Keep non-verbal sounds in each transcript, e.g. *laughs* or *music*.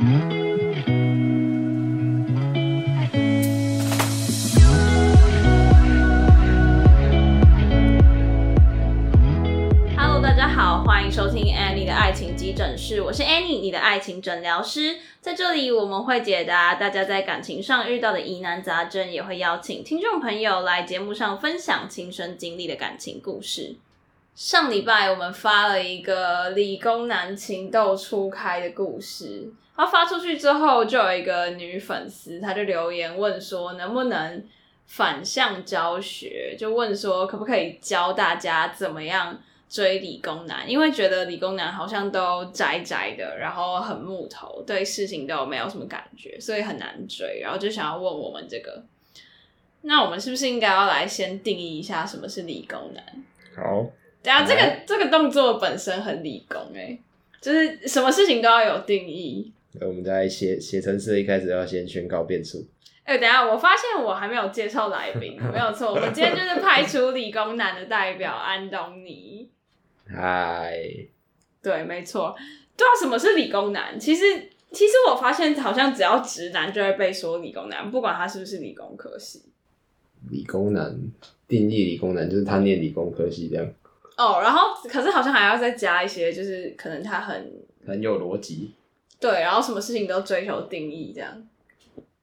Hello，大家好，欢迎收听 Annie 的爱情急诊室，我是 Annie，你的爱情诊疗师。在这里，我们会解答大家在感情上遇到的疑难杂症，也会邀请听众朋友来节目上分享亲身经历的感情故事。上礼拜我们发了一个理工男情窦初开的故事，他发出去之后，就有一个女粉丝，她就留言问说，能不能反向教学，就问说可不可以教大家怎么样。追理工男，因为觉得理工男好像都宅宅的，然后很木头，对事情都没有什么感觉，所以很难追。然后就想要问我们这个，那我们是不是应该要来先定义一下什么是理工男？好，等下这个这个动作本身很理工诶、欸，就是什么事情都要有定义。那我们在写写程式一开始要先宣告变数。哎、欸，等下我发现我还没有介绍来宾，没有错，我们今天就是派出理工男的代表安东尼。嗨，对，没错，对啊，什么是理工男？其实，其实我发现好像只要直男就会被说理工男，不管他是不是理工科系。理工男定义理工男就是他念理工科系这样。哦，然后可是好像还要再加一些，就是可能他很很有逻辑。对，然后什么事情都追求定义这样。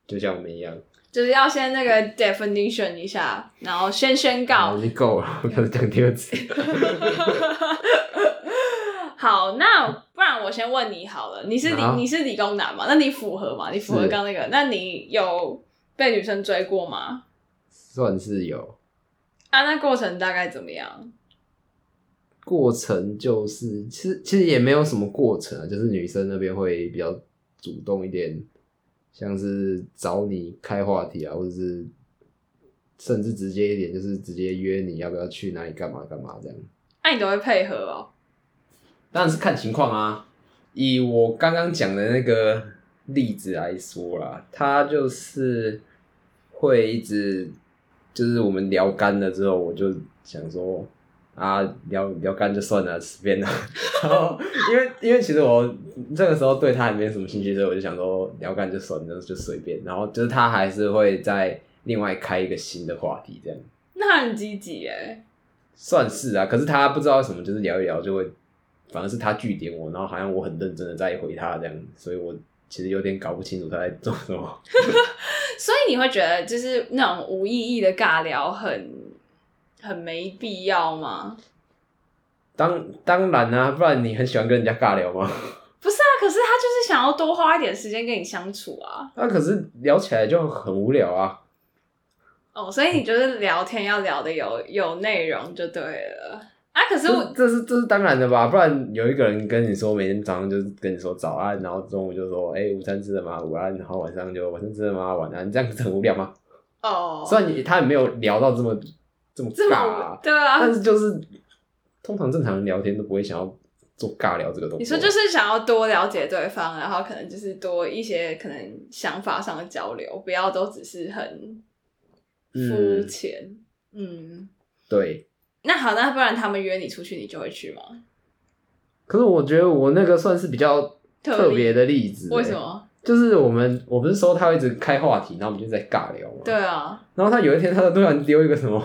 就像我们一样。就是要先那个 definition 一下，然后先宣告。已经够了，我开始讲第二次。*laughs* 好，那不然我先问你好了，你是理你是理工男嘛？那你符合吗？你符合刚那个？那你有被女生追过吗？算是有。啊，那过程大概怎么样？过程就是，其实其实也没有什么过程啊，就是女生那边会比较主动一点。像是找你开话题啊，或者是甚至直接一点，就是直接约你要不要去哪里干嘛干嘛这样。那、啊、你都会配合哦？当然是看情况啊。以我刚刚讲的那个例子来说啦，他就是会一直，就是我们聊干了之后，我就想说。啊，聊聊干就算了，随便了。*laughs* 然后，因为因为其实我这个时候对他也没什么兴趣，所以我就想说聊干就算了，就随便。然后就是他还是会再另外开一个新的话题，这样。那很积极耶。算是啊，可是他不知道为什么，就是聊一聊就会，反而是他句点我，然后好像我很认真的在回他这样，所以我其实有点搞不清楚他在做什么。*laughs* 所以你会觉得就是那种无意义的尬聊很。很没必要吗？当当然啊，不然你很喜欢跟人家尬聊吗？*laughs* 不是啊，可是他就是想要多花一点时间跟你相处啊。那、啊、可是聊起来就很无聊啊。哦，所以你就是聊天要聊的有有内容就对了啊。可是我这是这是当然的吧？不然有一个人跟你说每天早上就是跟你说早安，然后中午就说哎、欸、午餐吃了吗？午安，然后晚上就晚上吃了吗？晚安，这样子很无聊吗？哦，虽然你他也没有聊到这么。这么尬啊，对啊，但是就是通常正常人聊天都不会想要做尬聊这个东西。你说就是想要多了解对方，然后可能就是多一些可能想法上的交流，不要都只是很肤浅。嗯，嗯对。那好，那不然他们约你出去，你就会去吗？可是我觉得我那个算是比较特别的例子。为什么？就是我们我不是说他会一直开话题，然后我们就在尬聊嘛。对啊。然后他有一天，他就突然丢一个什么？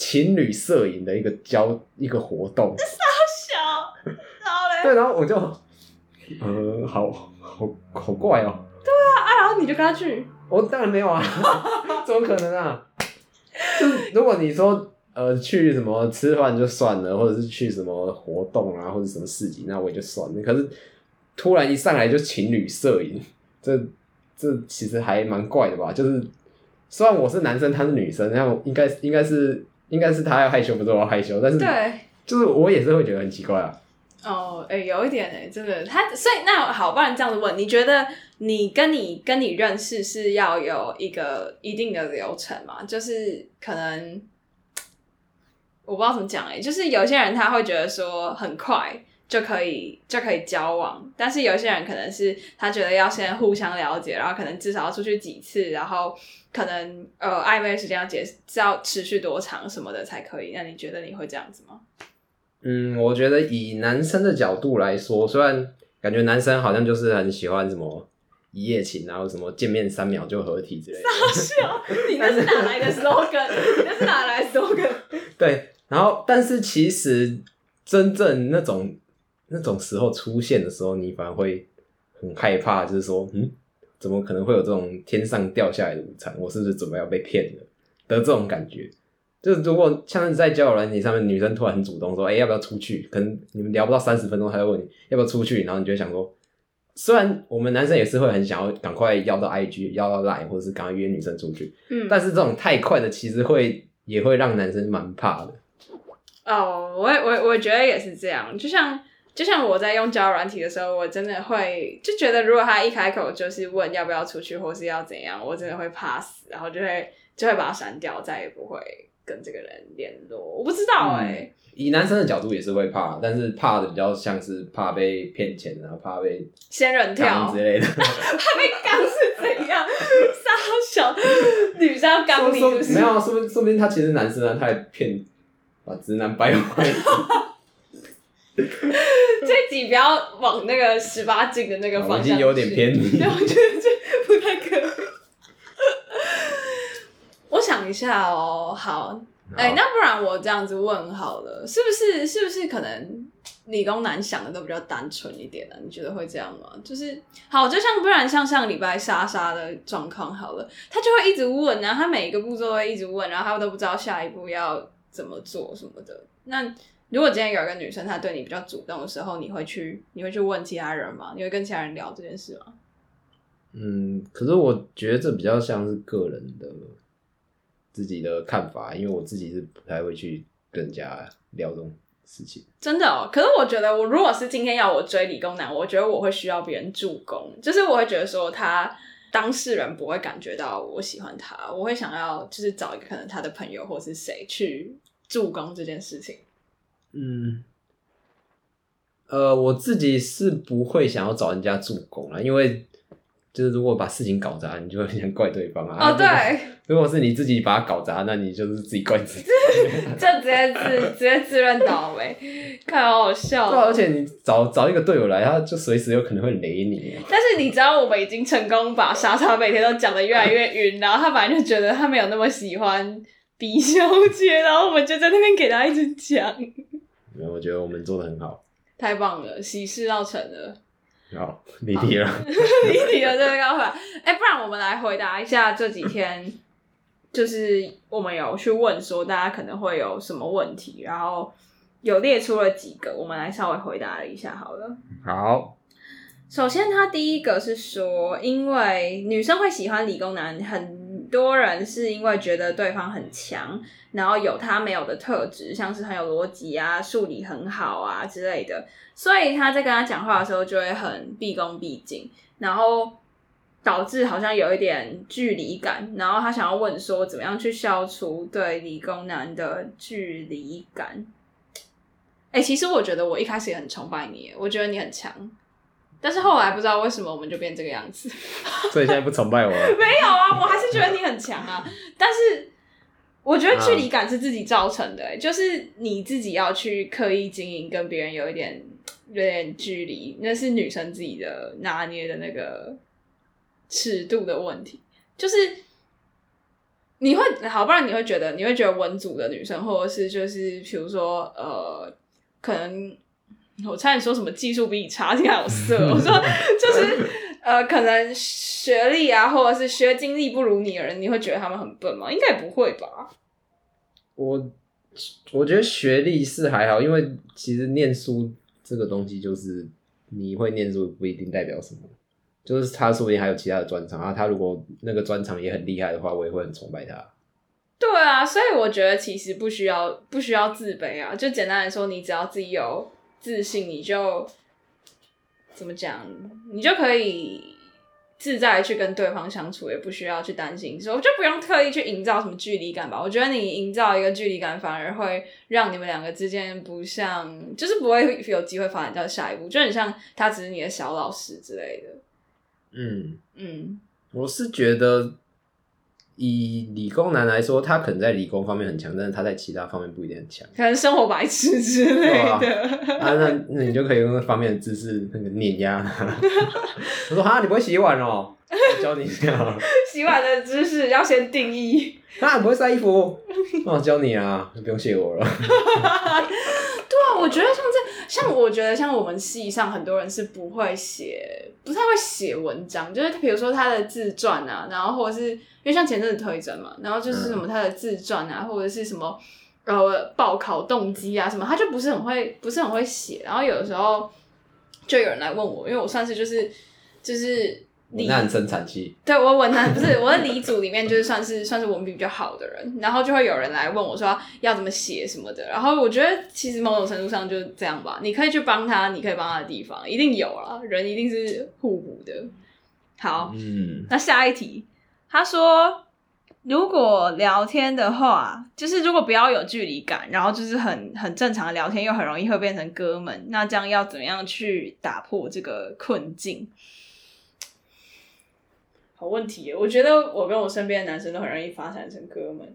情侣摄影的一个交一个活动，这好小，然后嘞，对，然后我就，呃，好好好怪哦，对啊，啊，然后你就跟他去，我当然没有啊，*laughs* 怎么可能啊？就是如果你说呃去什么吃饭就算了，或者是去什么活动啊，或者什么市集，那我也就算了。可是突然一上来就情侣摄影，这这其实还蛮怪的吧？就是虽然我是男生，他是女生，然后应该应该是。应该是他要害羞，不是我要害羞，但是对，就是我也是会觉得很奇怪啊。哦，哎、欸，有一点哎、欸，真的，他所以那好，不然这样子问，你觉得你跟你跟你认识是要有一个一定的流程吗？就是可能我不知道怎么讲哎、欸，就是有些人他会觉得说很快。就可以就可以交往，但是有些人可能是他觉得要先互相了解，然后可能至少要出去几次，然后可能呃暧昧的时间要结要持续多长什么的才可以。那你觉得你会这样子吗？嗯，我觉得以男生的角度来说，虽然感觉男生好像就是很喜欢什么一夜情，然后什么见面三秒就合体之类的。傻笑，你那是哪来的 slogan？*laughs* 你那是哪来的 slogan？对，然后但是其实真正那种那种时候出现的时候，你反而会很害怕，就是说，嗯，怎么可能会有这种天上掉下来的午餐？我是不是准备要被骗了？的这种感觉。就是如果像是在交友软件上面，女生突然很主动说：“哎、欸，要不要出去？”可能你们聊不到三十分钟，她就问你要不要出去，然后你就想说，虽然我们男生也是会很想要赶快要到 IG，要到 Line，或者是赶快约女生出去，嗯，但是这种太快的其实会也会让男生蛮怕的。哦，我我我觉得也是这样，就像就像我在用交友软体的时候，我真的会就觉得，如果他一开口就是问要不要出去，或是要怎样，我真的会怕死，然后就会就会把他删掉，再也不会。跟这个人联络，我不知道哎、欸嗯。以男生的角度也是会怕，但是怕的比较像是怕被骗钱啊，怕被仙人跳之类的。*laughs* 怕被刚是怎样？*laughs* 杀小女生要刚你是不是？没有啊，说不说不定他其实男生啊，他还骗把直男掰坏。*laughs* *laughs* 这集不要往那个十八禁的那个方向，已经有点偏离。对，我觉得这不太可以。*laughs* 我想一下哦，好，哎、欸，那不然我这样子问好了，是不是？是不是可能理工男想的都比较单纯一点呢、啊？你觉得会这样吗？就是好，就像不然像上礼拜莎莎的状况好了，他就会一直问，然后他每一个步骤都会一直问，然后他都不知道下一步要怎么做什么的。那如果今天有一个女生，她对你比较主动的时候，你会去你会去问其他人吗？你会跟其他人聊这件事吗？嗯，可是我觉得这比较像是个人的。自己的看法，因为我自己是不太会去跟人家聊这种事情。真的哦，可是我觉得，我如果是今天要我追理工男，我觉得我会需要别人助攻，就是我会觉得说他当事人不会感觉到我喜欢他，我会想要就是找一个可能他的朋友或是谁去助攻这件事情。嗯，呃，我自己是不会想要找人家助攻啦，因为。就是如果把事情搞砸，你就会很想怪对方啊。哦，对。*laughs* 如果是你自己把它搞砸，那你就是自己怪自己。*laughs* 就直接自直接自认倒霉，看好好笑。对，而且你找找一个队友来，他就随时有可能会雷你。但是你知道，我们已经成功把莎莎每天都讲的越来越晕，然后他本来就觉得他没有那么喜欢比小姐，然后我们就在那边给他一直讲。没有，我觉得我们做的很好。太棒了，喜事要成了。好，离题了，*laughs* 离题了，这个刚回来。哎，不然我们来回答一下这几天，就是我们有去问说大家可能会有什么问题，然后有列出了几个，我们来稍微回答一下好了。好，首先他第一个是说，因为女生会喜欢理工男，很多人是因为觉得对方很强，然后有他没有的特质，像是很有逻辑啊、数理很好啊之类的。所以他在跟他讲话的时候就会很毕恭毕敬，然后导致好像有一点距离感，然后他想要问说怎么样去消除对理工男的距离感。哎、其实我觉得我一开始也很崇拜你，我觉得你很强，但是后来不知道为什么我们就变这个样子。*laughs* 所以现在不崇拜我了？*laughs* 没有啊，我还是觉得你很强啊，但是。我觉得距离感是自己造成的，欸，就是你自己要去刻意经营，跟别人有一点有点距离，那是女生自己的拿捏的那个尺度的问题。就是你会好，不然你会觉得你会觉得文组的女生，或者是就是比如说呃，可能我差点说什么技术比你差，挺好色。我说就是呃，可能。学历啊，或者是学经历不如你的人，你会觉得他们很笨吗？应该也不会吧。我我觉得学历是还好，因为其实念书这个东西，就是你会念书不一定代表什么，就是他说不定还有其他的专长啊。他如果那个专长也很厉害的话，我也会很崇拜他。对啊，所以我觉得其实不需要不需要自卑啊，就简单来说，你只要自己有自信，你就怎么讲，你就可以。自在去跟对方相处，也不需要去担心说，我就不用特意去营造什么距离感吧。我觉得你营造一个距离感，反而会让你们两个之间不像，就是不会有机会发展到下一步，就很像他只是你的小老师之类的。嗯嗯，我是觉得以理工男来说，他可能在理工方面很强，但是他在其他方面不一定很强，可能生活白痴之类的。*laughs* 啊，那那你就可以用那方面的知识那个碾压他。*laughs* 我说哈，你不会洗碗哦？我教你一下。*laughs* 洗碗的知识要先定义。啊，你不会晒衣服？那我教你啊，不用谢我了。*laughs* 对啊，我觉得像这，像我觉得像我们系上很多人是不会写，不太会写文章，就是比如说他的自传啊，然后或者是因为像前阵子推甄嘛，然后就是什么他的自传啊，嗯、或者是什么呃报考动机啊什么，他就不是很会，不是很会写。然后有的时候就有人来问我，因为我算是就是就是。文案生产期，对，我文案不是我的理组里面就是算是算是文笔比较好的人，然后就会有人来问我说要怎么写什么的，然后我觉得其实某种程度上就是这样吧，你可以去帮他，你可以帮他的地方一定有啦，人一定是互补的。好，嗯，那下一题，他说如果聊天的话，就是如果不要有距离感，然后就是很很正常的聊天，又很容易会变成哥们，那这样要怎么样去打破这个困境？好问题耶，我觉得我跟我身边的男生都很容易发展成哥们。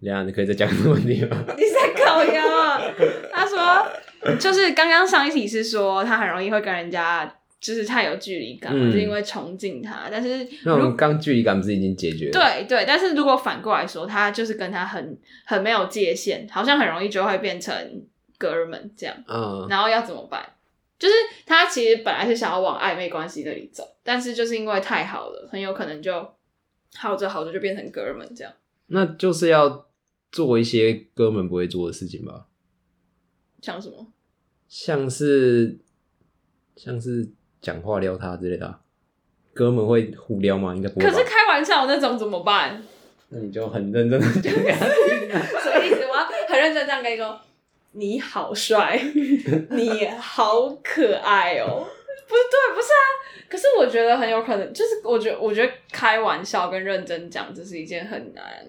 呀，你可以再讲个问题吗？*laughs* 你在搞呀？他说，就是刚刚上一题是说他很容易会跟人家就是太有距离感，嗯、是因为崇敬他。但是那种刚距离感不是已经解决了？对对，但是如果反过来说，他就是跟他很很没有界限，好像很容易就会变成哥们这样。嗯，然后要怎么办？就是他其实本来是想要往暧昧关系那里走，但是就是因为太好了，很有可能就好着好着就变成哥们这样。那就是要做一些哥们不会做的事情吧？像什么？像是像是讲话撩他之类的啊。哥们会互撩吗？应该不会。可是开玩笑那种怎么办？那你就很认真的讲给他听啊。*laughs* 什么意思？我要很认真这样跟你说。你好帅，*laughs* 你好可爱哦、喔！不是对，不是啊。可是我觉得很有可能，就是我觉得，我觉得开玩笑跟认真讲，这是一件很难、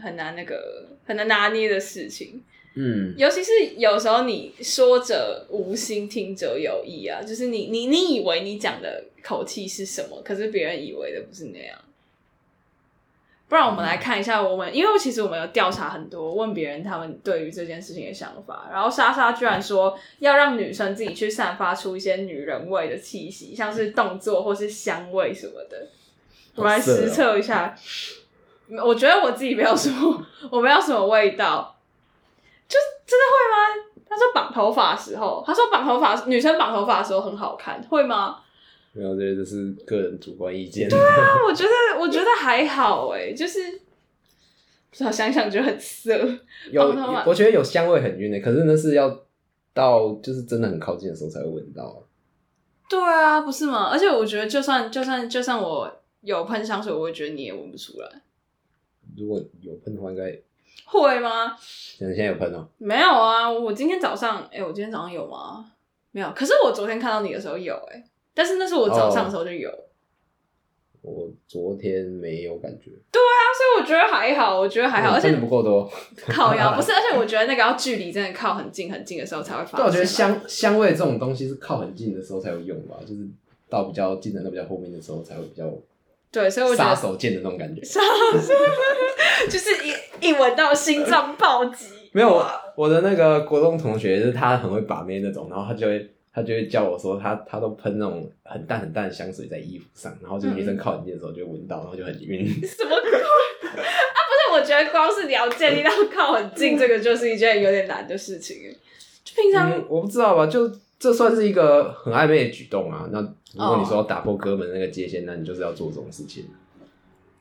很难那个很难拿捏的事情。嗯，尤其是有时候你说者无心，听者有意啊。就是你你你以为你讲的口气是什么，可是别人以为的不是那样。不然我们来看一下，我们因为其实我们有调查很多，问别人他们对于这件事情的想法。然后莎莎居然说要让女生自己去散发出一些女人味的气息，像是动作或是香味什么的。我来实测一下。哦、我觉得我自己没有什么，我没有什么味道，就真的会吗？他说绑头发的时候，他说绑头发女生绑头发的时候很好看，会吗？没有，这这是个人主观意见。对啊，我觉得我觉得还好哎，就是，不想想就很色。有，我觉得有香味很晕的，可是那是要到就是真的很靠近的时候才会闻到。对啊，不是吗？而且我觉得就算就算就算我有喷香水，我会觉得你也闻不出来。如果有喷的话，应该会吗？现在现在有喷哦？没有啊，我今天早上，哎，我今天早上有吗？没有。可是我昨天看到你的时候有哎。但是那是我早上的时候就有，哦，我昨天没有感觉。对啊，所以我觉得还好，我觉得还好，而且真的不够多。靠腰 *laughs* 不是，而且我觉得那个要距离真的靠很近很近的时候才会发。对，我觉得香香味这种东西是靠很近的时候才有用吧，就是到比较近的、到比较后面的时候才会比较。对，所以我觉得杀手锏的那种感觉，杀手 *laughs* 就是一一闻到心脏暴击。*laughs* 没有我我的那个国中同学，就是他很会把妹那种，然后他就会。他就会叫我说他，他他都喷那种很淡很淡的香水在衣服上，然后就女生靠很近的时候就闻到，然后就很晕。*laughs* 什么鬼？*laughs* 啊，不是，我觉得光是你要建立到靠很近，这个就是一件有点难的事情。就平常、嗯、我不知道吧，就这算是一个很暧昧的举动啊。那如果你说要打破哥们那个界限，那你就是要做这种事情。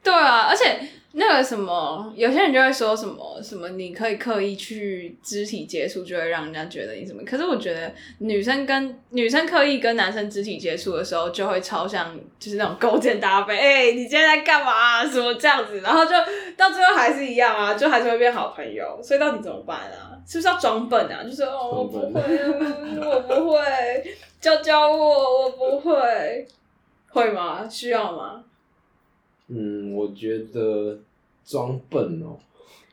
对啊，而且。那个什么，有些人就会说什么什么，你可以刻意去肢体接触，就会让人家觉得你什么。可是我觉得女生跟女生刻意跟男生肢体接触的时候，就会超像就是那种勾肩搭背，哎、欸，你今天在干嘛、啊？什么这样子，然后就到最后还是一样啊，*laughs* 就还是会变好朋友。所以到底怎么办啊？是不是要装笨啊？就是哦，我不会，我不会，教教我，我不会，会吗？需要吗？嗯，我觉得装笨哦。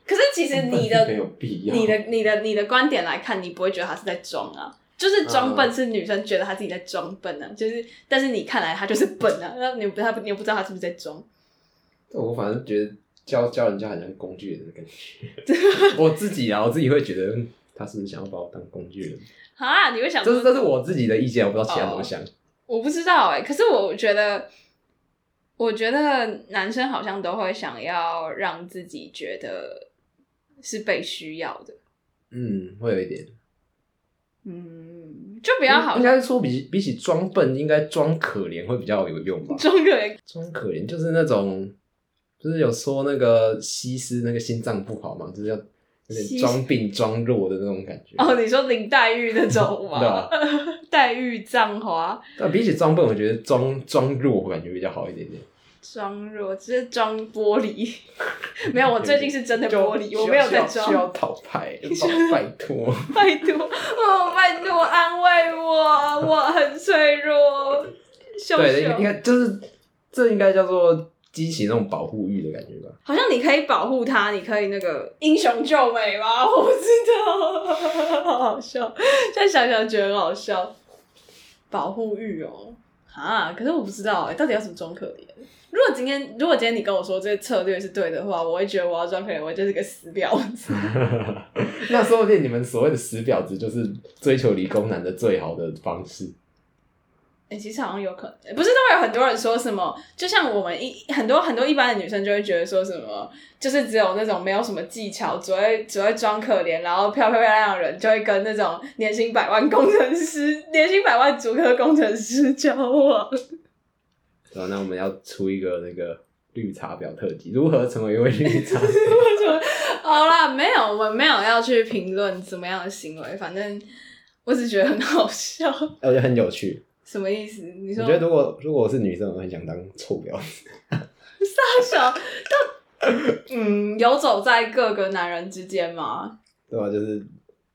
可是其实你的没有必要。你的、你的、你的观点来看，你不会觉得他是在装啊？就是装笨是女生觉得她自己在装笨啊，就是但是你看来她就是笨啊，那你不她你又不知道她是不是在装。我反正觉得教教人家好像工具人的感觉。*laughs* 我自己啊，我自己会觉得他是不是想要把我当工具人啊？你会想？这是这是我自己的意见，我不知道其他人怎么想。哦、我不知道哎、欸，可是我觉得，我觉得男生好像都会想要让自己觉得是被需要的。嗯，会有一点。嗯，就比较好。应该是说比比起装笨，应该装可怜会比较有用吧？装可怜，装可怜就是那种，就是有说那个西施那个心脏不好嘛，就是要有点装病装弱的那种感觉。哦，你说林黛玉那种 *laughs* 吗？对黛玉葬花。但比起装笨，我觉得装装弱感觉比较好一点点。装弱，只是装玻璃。*laughs* 没有，我最近是真的玻璃，我没有在装。需要讨牌，*laughs* *laughs* 拜托，拜托，哦，拜托安慰我，我很脆弱。秀秀对，应该就是这应该叫做激起那种保护欲的感觉吧？好像你可以保护他，你可以那个英雄救美吧？我不知道，好好笑，现在想想觉得很好笑。保护欲哦，啊，可是我不知道哎，到底要怎么装可怜？如果今天，如果今天你跟我说这个策略是对的话，我会觉得我要装可怜，我就是个死婊子。*laughs* 那说不定你们所谓的死婊子，就是追求理工男的最好的方式。哎、欸，其实好像有可能，不是都会有很多人说什么？就像我们一很多很多一般的女生就会觉得说什么，就是只有那种没有什么技巧，只会只会装可怜，然后漂漂亮亮的人就会跟那种年薪百万工程师、年薪百万主科工程师交往。对，那我们要出一个那个绿茶婊特辑，如何成为一位绿 *laughs* 茶？*laughs* 好啦，没有，我们没有要去评论怎么样的行为，反正我只觉得很好笑，而且很有趣。什么意思？你说？我觉得如果如果我是女生，我很想当臭婊子。*laughs* 傻小，但嗯，游走在各个男人之间吗？对啊，就是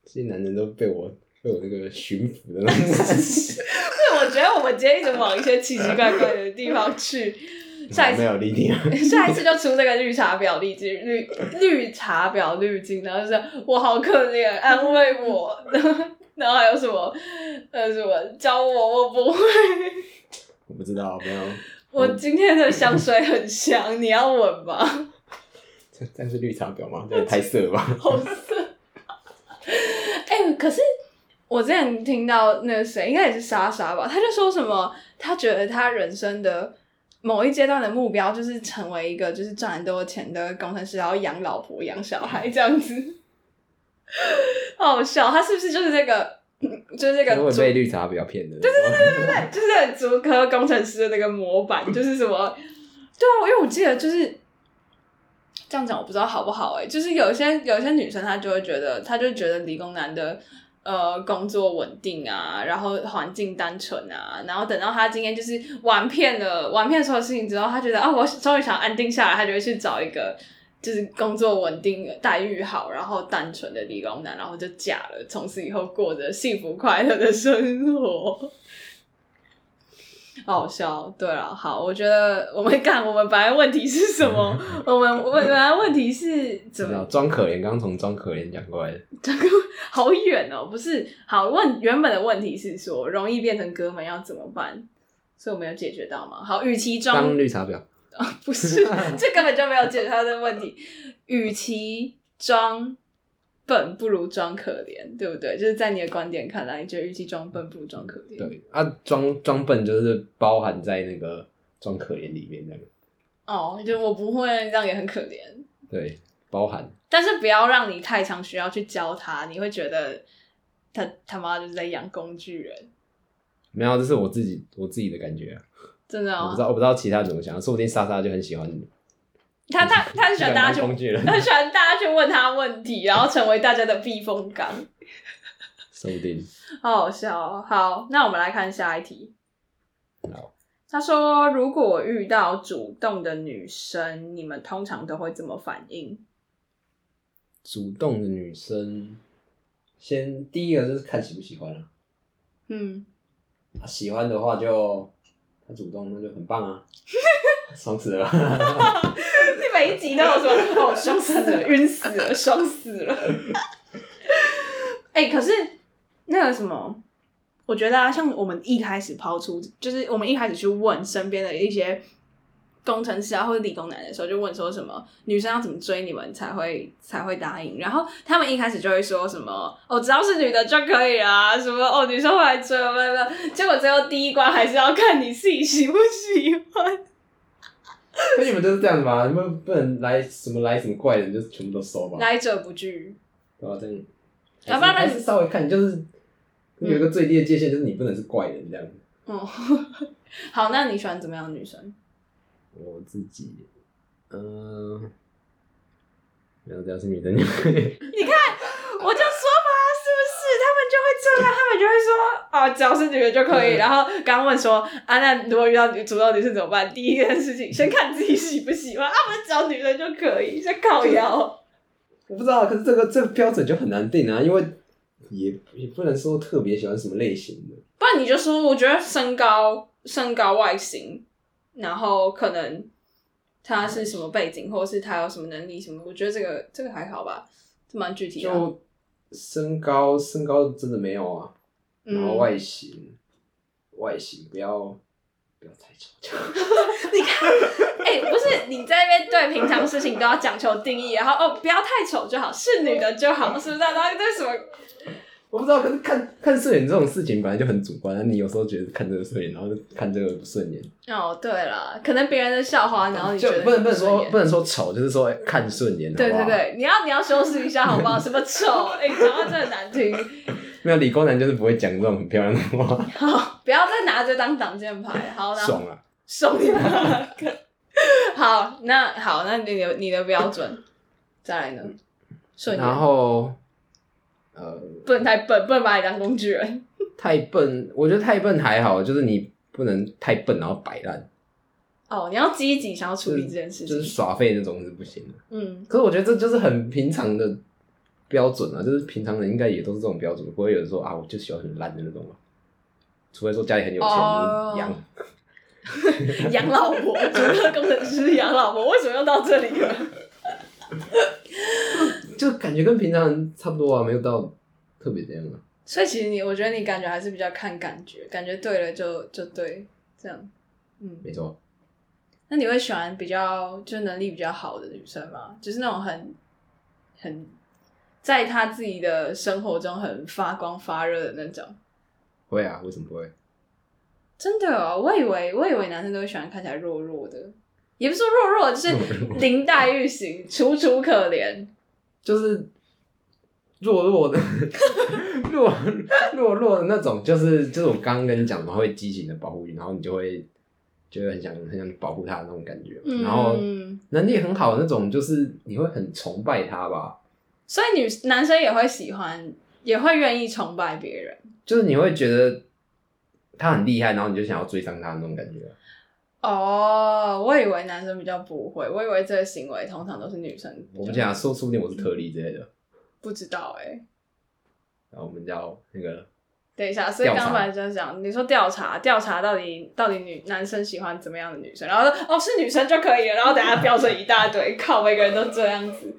这些男人都被我。会有那个巡抚的那种感觉。*laughs* 对，我觉得我们今天一直往一些奇奇怪怪的地方去。*laughs* 下一次。*laughs* 下一次就出那个绿茶婊滤镜，绿绿茶婊滤镜，然后就是我好可怜，安慰我。然后还有什么？呃，什么教我？我不会。我不知道，没有。我今天的香水很香，你要闻吗？这这是绿茶婊吗？这也太色了吧！好色。哎、欸，可是。我之前听到那个谁，应该也是莎莎吧，他就说什么，他觉得他人生的某一阶段的目标就是成为一个就是赚很多钱的工程师，然后养老婆、养小孩这样子，*laughs* 好笑。他是不是就是这个，就是这个会被绿茶婊骗的？对对对对对对，就是那个竹科工程师的那个模板，就是什么？对啊，因为我记得就是这样讲，我不知道好不好哎、就是有些有些女生，她就会觉得，她就觉得理工男的。呃，工作稳定啊，然后环境单纯啊，然后等到他今天就是玩遍了玩遍所有事情之后，他觉得啊，我终于想安定下来，他就会去找一个就是工作稳定、待遇好，然后单纯的理工男，然后就嫁了，从此以后过着幸福快乐的生活。*laughs* 好笑，对了，好，我觉得我们 *laughs* 看我们本来问题是什么？我们问本来问题是怎么装可怜？刚刚从装可怜讲过来的，装 *laughs* 好远哦，不是？好问原本的问题是说容易变成哥们要怎么办？所以我没有解决到吗？好，与其装当绿茶婊啊，不是，这根本就没有解决他的问题。与其装。笨不如装可怜，对不对？就是在你的观点看来，你觉得与其装笨不如装可怜。对啊，装装笨就是包含在那个装可怜里面那个。哦，就我不会，这样也很可怜。对，包含。但是不要让你太常需要去教他，你会觉得他他妈就是在养工具人。没有，这是我自己我自己的感觉啊。真的哦。我不知道，我不知道其他怎么想，说不定莎莎就很喜欢你。他他他很喜欢大家去，他很喜欢大家去问他问题，*laughs* 然后成为大家的避风港。说不定，好好笑哦。好，那我们来看下一题。好，他说：“如果遇到主动的女生，你们通常都会怎么反应？”主动的女生，先第一个就是看喜不喜欢啊。嗯，喜欢的话就他主动，那就很棒啊。*laughs* 爽死了！每一集都有说哦，爽死了，晕死了，爽死了。*laughs* 哎、可是那个什么，我觉得啊，像我们一开始抛出，就是我们一开始去问身边的一些。工程师啊，或者理工男的时候，就问说什么女生要怎么追你们才会才会答应？然后他们一开始就会说什么哦，只要是女的就可以啊，什么哦，女生会来追我们，没有没有。结果最后第一关还是要看你自己喜不喜欢。*laughs* 那你们就是这样子吗？你们不能来什么来什么怪人，就全部都收吧？来者不拒。对啊，这样。要不然还是稍微看，就是有一个最低的界限，就是你不能是怪人这样子。哦、嗯，*laughs* 好，那你喜欢怎么样的女生？我自己，嗯、呃，然后只要是女的，*laughs* 你看，我就说嘛，是不是？他们就会这样，他们就会说，啊，只要是女的就可以。然后刚问说，啊，那如果遇到女主动女生怎么办？第一件事情，先看自己喜不喜欢。啊，不是只要女的就可以，先靠腰。*laughs* 我不知道，可是这个这个标准就很难定啊，因为也也不能说特别喜欢什么类型的。不然你就说，我觉得身高、身高、外形。然后可能他是什么背景，或者是他有什么能力什么？我觉得这个这个还好吧，这蛮具体的。就身高，身高真的没有啊。然后外形，嗯、外形不要不要太丑。*laughs* 你看，哎、欸，不是你在那边对平常事情都要讲求定义，然后哦，不要太丑就好，是女的就好，是不是？然后对什么？*laughs* 我不知道，可是看看顺眼这种事情本来就很主观啊。你有时候觉得看这个顺眼，然后就看这个不顺眼。哦，对了，可能别人的笑话，然后你就不能不能说不能说丑，就是说看顺眼。对对对，你要你要修饰一下好不好？什么丑？哎、欸，讲话真的难听。没有理工男就是不会讲这种很漂亮的话。好，不要再拿着当挡箭牌。好，爽啊！爽啊！好，那好，那你的你的标准再来呢？顺，然后。呃，不能太笨，不能把你当工具人。太笨，我觉得太笨还好，就是你不能太笨，然后摆烂。哦，你要积极想要处理这件事情，就是、就是耍废那种是不行的。嗯，可是我觉得这就是很平常的标准啊，就是平常人应该也都是这种标准，不会有人说啊，我就喜欢很烂的那种。除非说家里很有钱，养养、*laughs* 哦、老婆，主要工程师养老婆，为什么要到这里了？*laughs* 就感觉跟平常人差不多啊，没有到特别这样啊。所以其实你，我觉得你感觉还是比较看感觉，感觉对了就就对，这样，嗯，没错。那你会喜欢比较就能力比较好的女生吗？就是那种很很在他自己的生活中很发光发热的那种。会啊，为什么不会？真的哦，我以为我以为男生都会喜欢看起来弱弱的，也不是说弱弱，就是林黛玉型，*laughs* 楚楚可怜。就是弱弱的 *laughs* 弱弱弱的那种，就是就是我刚刚跟你讲的嘛，会激情的保护欲，然后你就会就会很想很想保护他的那种感觉。嗯、然后能力很好的那种，就是你会很崇拜他吧。所以女男生也会喜欢，也会愿意崇拜别人。就是你会觉得他很厉害，然后你就想要追上他那种感觉。哦，我以为男生比较不会，我以为这个行为通常都是女生。我们讲说，说不定我是特例之类的。不知道哎、欸。然后我们叫那个。等一下，所以刚刚本来就讲，你说调查调查到底到底女男生喜欢怎么样的女生，然后说哦是女生就可以了，然后等下标准一大堆，靠每个人都这样子。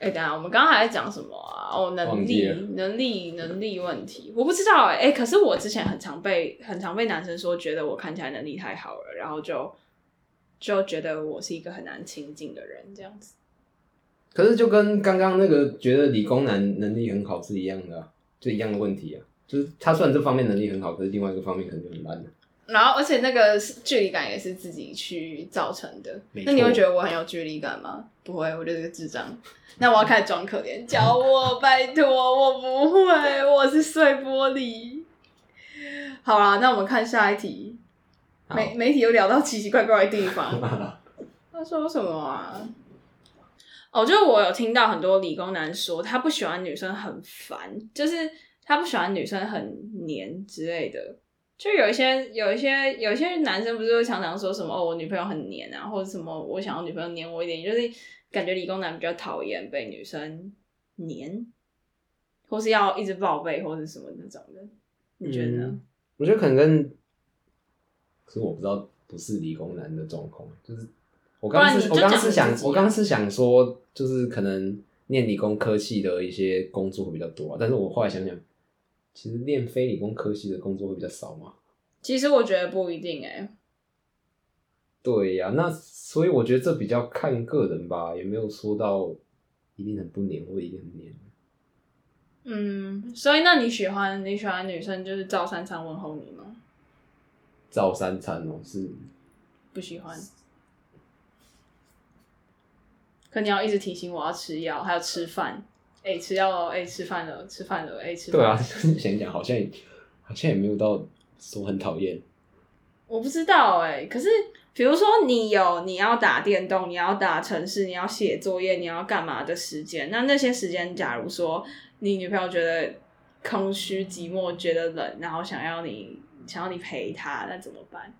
哎、欸，等下我们刚刚还在讲什么啊？哦，能力、能力、能力问题，我不知道哎、欸。哎、欸，可是我之前很常被很常被男生说，觉得我看起来能力太好了，然后就就觉得我是一个很难亲近的人，这样子。可是就跟刚刚那个觉得理工男能力很好是一样的、啊，就一样的问题啊。就是他虽然这方面能力很好，可是另外一个方面可能就很烂了。然后，而且那个距离感也是自己去造成的。那你会觉得我很有距离感吗？不会，我就是个智障。那我要开始装可怜，教我，拜托，我不会，我是碎玻璃。好啦，那我们看下一题。媒媒体又聊到奇奇怪怪的地方。他说什么啊？哦，就是我有听到很多理工男说，他不喜欢女生很烦，就是他不喜欢女生很黏之类的。就有一些有一些有一些男生不是会常常说什么哦，我女朋友很黏啊，或者什么我想要女朋友黏我一点，就是感觉理工男比较讨厌被女生黏，或是要一直报备或者什么那种的。你觉得呢？嗯，我觉得可能跟，可是我不知道不是理工男的状况，就是我刚是我刚是想我刚是想说，就是可能念理工科系的一些工作会比较多，但是我后来想想。其实练非理工科系的工作会比较少吗？其实我觉得不一定哎、欸。对呀、啊，那所以我觉得这比较看个人吧，也没有说到一定很不黏或一定很黏。嗯，所以那你喜欢你喜欢女生就是照三餐问候你吗？照三餐哦，是不喜欢。可你要一直提醒我要吃药，还要吃饭。哎、欸，吃药了，哎、欸，吃饭了，吃饭了，哎、欸，吃饭。对啊，*laughs* 想讲好像好像也没有到说很讨厌。我不知道哎、欸，可是比如说你有你要打电动，你要打城市，你要写作业，你要干嘛的时间？那那些时间，假如说你女朋友觉得空虚、寂寞，觉得冷，然后想要你想要你陪她，那怎么办？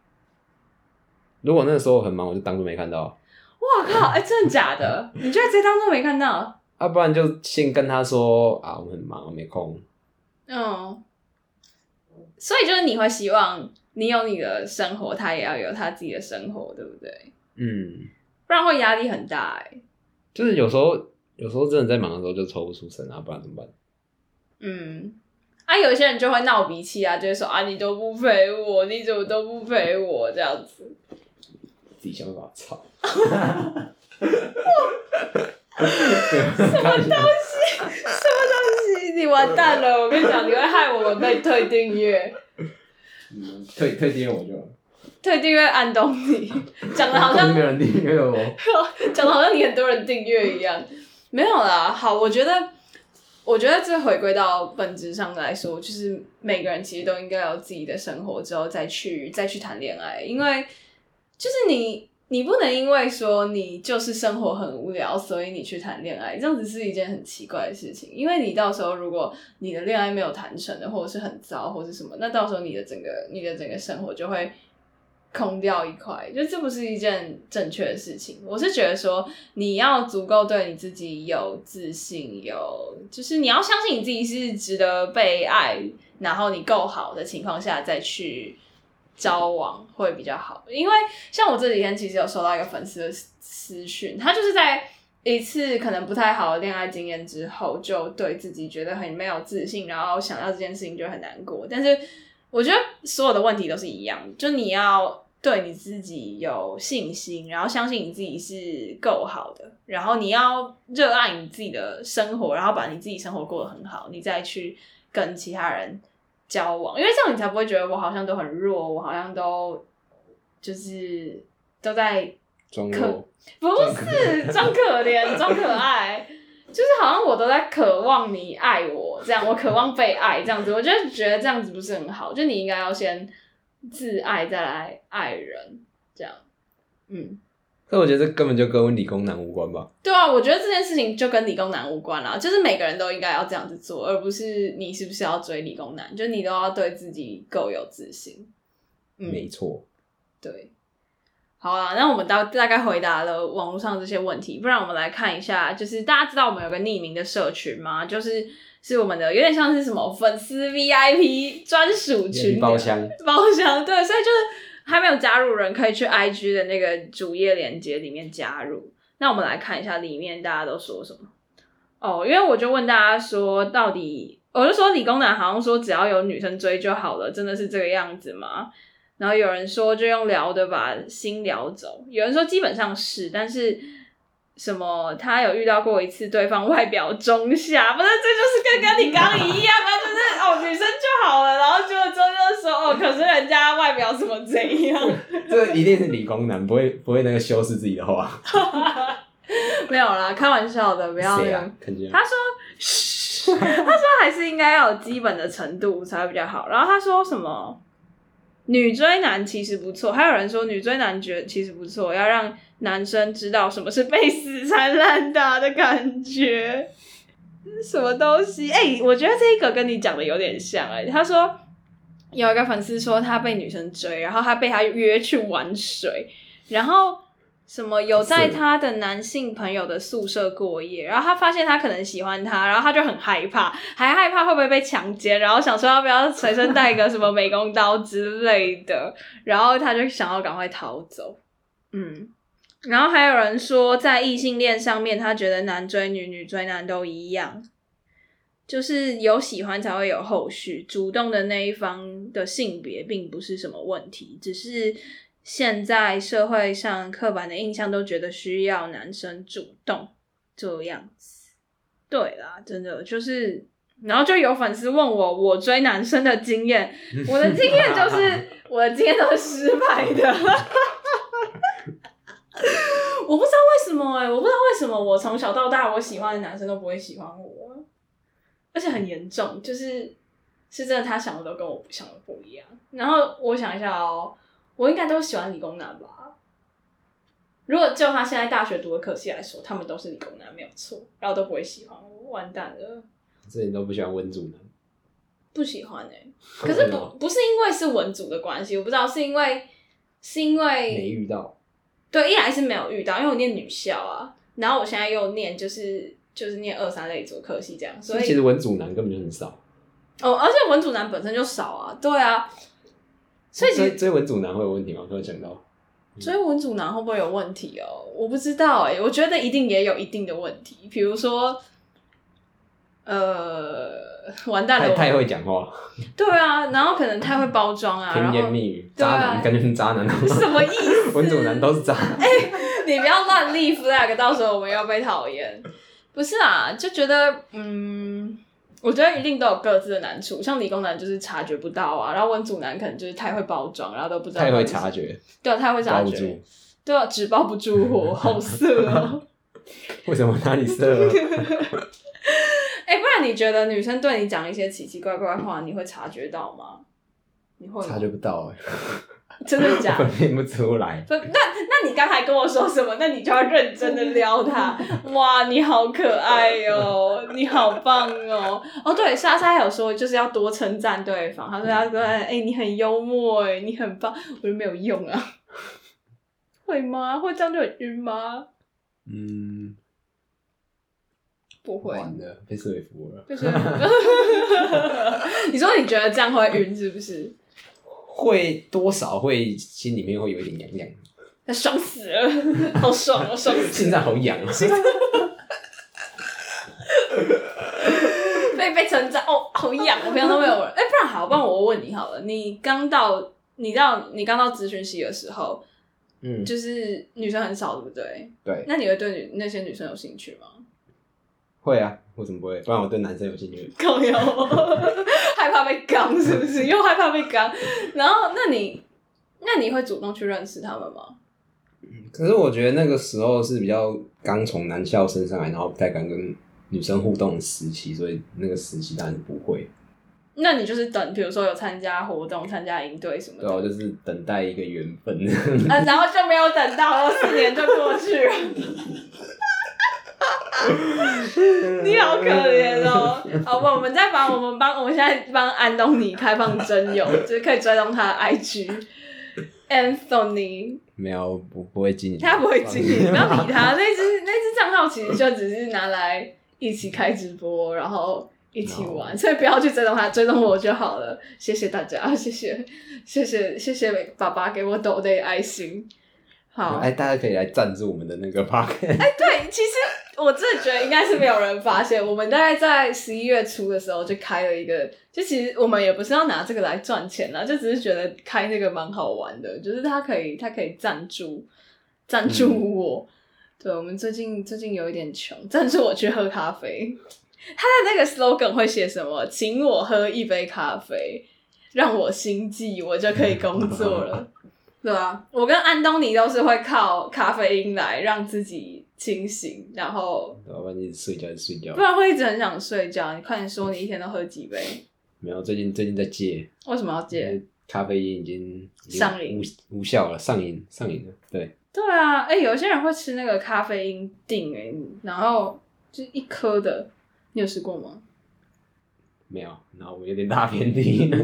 如果那个时候很忙，我就当做没看到。哇靠！哎、欸，真的假的？*laughs* 你就直接当做没看到？啊，不然就先跟他说啊，我很忙，我没空。嗯，所以就是你会希望你有你的生活，他也要有他自己的生活，对不对？嗯，不然会压力很大哎、欸。就是有时候，有时候真的在忙的时候就抽不出身啊，不然怎么办？嗯，啊，有些人就会闹脾气啊，就会说啊，你都不陪我，你怎么都不陪我这样子。自己想办法操。*laughs* 什么东西？什么东西？你完蛋了！我跟你讲，你会害我们被退订阅。退退订阅我就。退订阅安东尼，讲的好像没有人订阅我。*laughs* 讲的好像你很多人订阅一样。没有啦，好，我觉得，我觉得这回归到本质上来说，就是每个人其实都应该有自己的生活之后再去再去谈恋爱，因为就是你。你不能因为说你就是生活很无聊，所以你去谈恋爱，这样子是一件很奇怪的事情。因为你到时候如果你的恋爱没有谈成的，或者是很糟，或者是什么，那到时候你的整个你的整个生活就会空掉一块，就这不是一件正确的事情。我是觉得说你要足够对你自己有自信，有就是你要相信你自己是值得被爱，然后你够好的情况下再去。交往会比较好，因为像我这几天其实有收到一个粉丝的私讯，他就是在一次可能不太好的恋爱经验之后，就对自己觉得很没有自信，然后想到这件事情就很难过。但是我觉得所有的问题都是一样，就你要对你自己有信心，然后相信你自己是够好的，然后你要热爱你自己的生活，然后把你自己生活过得很好，你再去跟其他人交往，因为这样你才不会觉得我好像都很弱，我好像都就是都在装可，不是装可怜、*laughs* 装可爱，就是好像我都在渴望你爱我，这样我渴望被爱，这样子，我就觉得这样子不是很好，就你应该要先自爱，再来爱人，这样，嗯。那我觉得这根本就跟理工男无关吧？对啊，我觉得这件事情就跟理工男无关啦，就是每个人都应该要这样子做，而不是你是不是要追理工男，就你都要对自己够有自信。嗯、没错。对。好啊，那我们大大概回答了网络上这些问题，不然我们来看一下，就是大家知道我们有个匿名的社群吗？就是是我们的有点像是什么粉丝 VIP 专属群包厢，*laughs* 包厢，对，所以就是。还没有加入人可以去 IG 的那个主页链接里面加入。那我们来看一下里面大家都说什么哦。因为我就问大家说，到底我就说理工男好像说只要有女生追就好了，真的是这个样子吗？然后有人说就用聊的把心聊走，有人说基本上是，但是。什么？他有遇到过一次，对方外表中下，不是？这就是跟跟你刚一样啊，就是哦，女生就好了，然后就就就说哦，可是人家外表怎么怎样？*laughs* 这一定是理工男，不会不会那个修饰自己的话。*laughs* 没有啦，开玩笑的，不要那个。啊、他说，他说还是应该要有基本的程度才会比较好。然后他说什么？女追男其实不错，还有人说女追男觉得其实不错，要让。男生知道什么是被死缠烂打的感觉，*laughs* 什么东西？哎、我觉得这个跟你讲的有点像哎、他说有一个粉丝说他被女生追，然后他被他约去玩水，然后什么有在他的男性朋友的宿舍过夜，然后他发现他可能喜欢他，然后他就很害怕，还害怕会不会被强奸，然后想说要不要随身带个什么美工刀之类的，然后他就想要赶快逃走，嗯。然后还有人说，在异性恋上面，他觉得男追女、女追男都一样，就是有喜欢才会有后续，主动的那一方的性别并不是什么问题，只是现在社会上刻板的印象都觉得需要男生主动这样子。对啦，真的就是，然后就有粉丝问我，我追男生的经验，*laughs* 我的经验就是 *laughs* 我的经验都是失败的。*laughs* 我不知道为什么哎、欸，我不知道为什么我从小到大我喜欢的男生都不会喜欢我。而且很严重，就是是真的，他想的都跟我想的不一样。然后我想一下哦，我应该都喜欢理工男吧？如果就他现在大学读的科系来说，他们都是理工男没有错，然后都不会喜欢我，完蛋了。所以你都不喜欢文组男？不喜欢哎、欸，*laughs* 可是不不是因为是文组的关系，我不知道是因为是因为没遇到。对，一来是没有遇到，因为我念女校啊，然后我现在又念就是。就是念二三类组科系这样，所以其实文组男根本就很少。哦，而且文组男本身就少啊，对啊。所以追追文组男会有问题吗？突然想到，追文组男会不会有问题哦？我不知道哎、欸，我觉得一定也有一定的问题，比如说，呃，完蛋了，太太会讲话。对啊，然后可能太会包装啊，*laughs* 甜言蜜语，渣男感觉是渣男，什么意思？文组男都是渣男。*laughs* 哎、欸，你不要乱立 flag，到时候我们要被讨厌。不是啊，就觉得嗯，我觉得一定都有各自的难处。像理工男就是察觉不到啊，然后文组男可能就是太会包装，然后都不知道。太会察觉。对啊，太会察觉。对啊，纸包不住火，好色哦。*laughs* 为什么哪里色？*laughs* 哎、欸，不然你觉得女生对你讲一些奇奇怪怪的话，你会察觉到吗？你会？察觉不到哎、欸。*laughs* 真的假的？分辨不出来。那那你刚才跟我说什么？那你就要认真的撩他。*laughs* 哇，你好可爱哟、喔，你好棒哦、喔。哦，对，莎莎有说就是要多称赞对方。他说他说哎、欸，你很幽默哎，你很棒。我就没有用啊。*laughs* 会吗？会这样就很晕吗？嗯，不会。完了，被说服了。被说服了。你说你觉得这样会晕是不是？会多少会心里面会有一点痒痒，他爽死了，*laughs* 好爽哦，*laughs* 爽死！现在好痒啊，*laughs* 被被称赞哦，好痒！我平常都没有人，哎、欸，不然好，不然我问你好了，你刚到，你到你刚到咨询系的时候，嗯，就是女生很少，对不对？对，那你会对女那些女生有兴趣吗？会啊，为什么不会？不然我对男生有兴趣。*laughs* *laughs* 害怕被刚是不是？*laughs* 又害怕被刚，然后那你那你会主动去认识他们吗？可是我觉得那个时候是比较刚从男校升上来，然后不太敢跟女生互动的时期，所以那个时期当然是不会。那你就是等，比如说有参加活动、参加营队什么的，对，我就是等待一个缘分。啊，然后就没有等到，然后四年就过去了。*laughs* 你好可怜哦！好吧，我们再帮我们帮我们现在帮安东尼开放真友，*laughs* 就是可以追踪他的 IG Anthony。没有，不不会经营，他不会经营，不要理他。那只那只账号其实就只是拿来一起开直播，然后一起玩，所以不要去追踪他，追踪我就好了。谢谢大家，谢谢谢谢谢谢爸爸给我抖的爱心。好，哎，大家可以来赞助我们的那个 Podcast。哎，对，其实我真的觉得应该是没有人发现，我们大概在十一月初的时候就开了一个，就其实我们也不是要拿这个来赚钱啦，就只是觉得开那个蛮好玩的，就是他可以他可以赞助赞助我。嗯、对，我们最近最近有一点穷，赞助我去喝咖啡。他的那个 slogan 会写什么？请我喝一杯咖啡，让我心悸，我就可以工作了。*laughs* 对啊，我跟安东尼都是会靠咖啡因来让自己清醒，然后要不然一直睡觉就睡觉，不然会一直很想睡觉。你快点说，你一天都喝几杯？没有，最近最近在戒。为什么要戒？咖啡因已经上瘾无无效了，上瘾上瘾了。对对啊，哎、欸，有些人会吃那个咖啡因锭，哎，然后就一颗的，你有试过吗？没有，然后我有点大偏题。*laughs*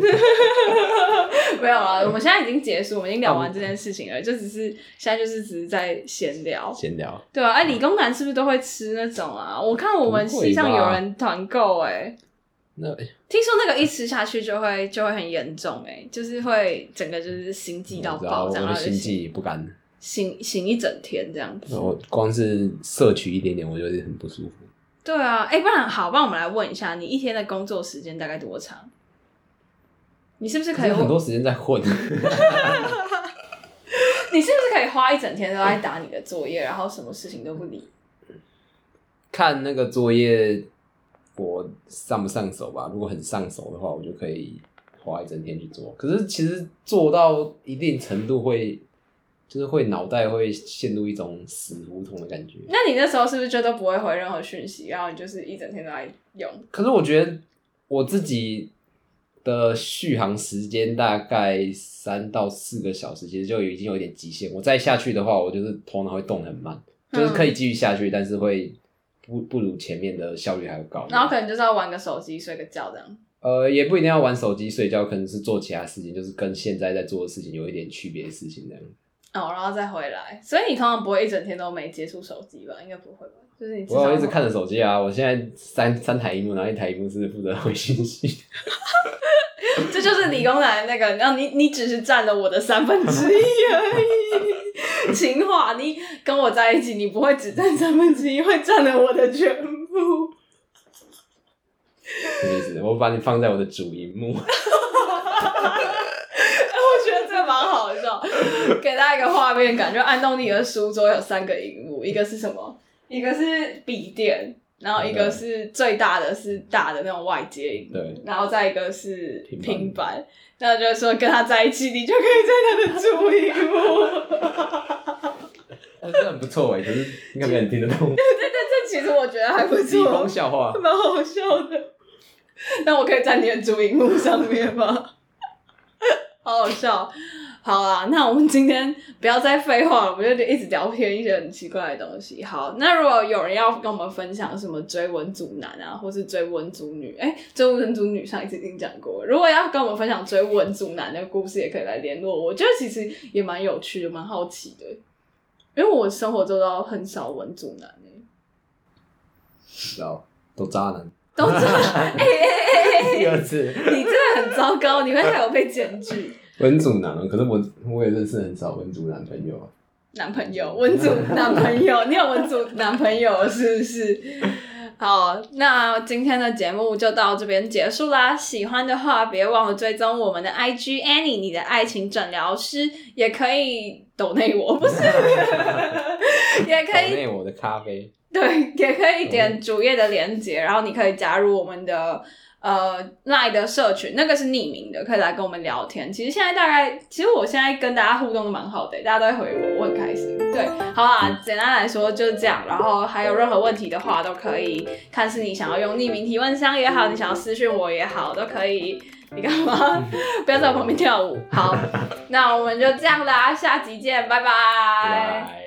没有了，我们现在已经结束，我们已经聊完这件事情了，就只是现在就是只是在闲聊。闲聊。对啊，哎、欸，理工男是不是都会吃那种啊？我看我们系上有人团购，哎，那听说那个一吃下去就会就会很严重，哎，就是会整个就是心悸到爆，这样，心悸不甘，醒醒一整天这样子。我光是摄取一点点，我就很不舒服。对啊，哎、欸，不然好，帮我们来问一下，你一天的工作时间大概多长？你是不是可以很多时间在混？*laughs* 你是不是可以花一整天都在打你的作业，然后什么事情都不理？看那个作业我上不上手吧。如果很上手的话，我就可以花一整天去做。可是其实做到一定程度会，就是会脑袋会陷入一种死胡同的感觉。那你那时候是不是就都不会回任何讯息，然后你就是一整天都在用？可是我觉得我自己。的续航时间大概三到四个小时，其实就已经有点极限。我再下去的话，我就是头脑会动很慢，嗯、就是可以继续下去，但是会不不如前面的效率还要高。然后可能就是要玩个手机、睡个觉这样。呃，也不一定要玩手机睡觉，可能是做其他事情，就是跟现在在做的事情有一点区别的事情这样。哦，然后再回来，所以你通常不会一整天都没接触手机吧？应该不会吧？就是你我一直看着手机啊。我现在三三台荧幕，然后一台荧幕是负责回信息。*laughs* 这就是理工男那个，然后你你只是占了我的三分之一而已。*laughs* 情话，你跟我在一起，你不会只占三分之一，会占了我的全部。什么意思？我把你放在我的主荧幕。*laughs* *laughs* 给大家一个画面感，就安东尼的书桌有三个荧幕，一个是什么？一个是笔电。然后一个是最大的是大的那种外接萤幕，对，然后再一个是平板，那就是说跟他在一起，你就可以在他 *laughs* 的主荧幕。但是很不错哎，可是应该没人听得懂。对对对，这其实我觉得还不错。地方笑话，蛮好笑的。那我可以在你的主荧幕上面吗？好好笑。好啦，那我们今天不要再废话了，我们就一直聊天一些很奇怪的东西。好，那如果有人要跟我们分享什么追文组男啊，或是追文组女，哎、追文组女上一次已经讲过。如果要跟我们分享追文组男的故事，也可以来联络我。我觉得其实也蛮有趣的，蛮好奇的，因为我生活中都很少文组男诶、欸。知道，都渣男，都渣男。*laughs* 哎哎哎哎，第二次，你真的很糟糕，你会害我被检举。文组男，可是我我也认识很少文组男朋友。男朋友，文组男朋友，你有文组男朋友是不是？*laughs* 好，那今天的节目就到这边结束啦。喜欢的话，别忘了追踪我们的 IG Annie，你的爱情诊疗师，也可以抖内我，*laughs* 不是，也可以抖内我的咖啡，对，也可以点主页的链接，然后你可以加入我们的。呃，LINE 的社群那个是匿名的，可以来跟我们聊天。其实现在大概，其实我现在跟大家互动都蛮好的，大家都会回我，我很开心。对，好啦，简单来说就是这样。然后还有任何问题的话，都可以看是你想要用匿名提问箱也好，你想要私讯我也好，都可以。你干嘛？*laughs* 不要在我旁边跳舞。好，那我们就这样啦，下集见，拜拜。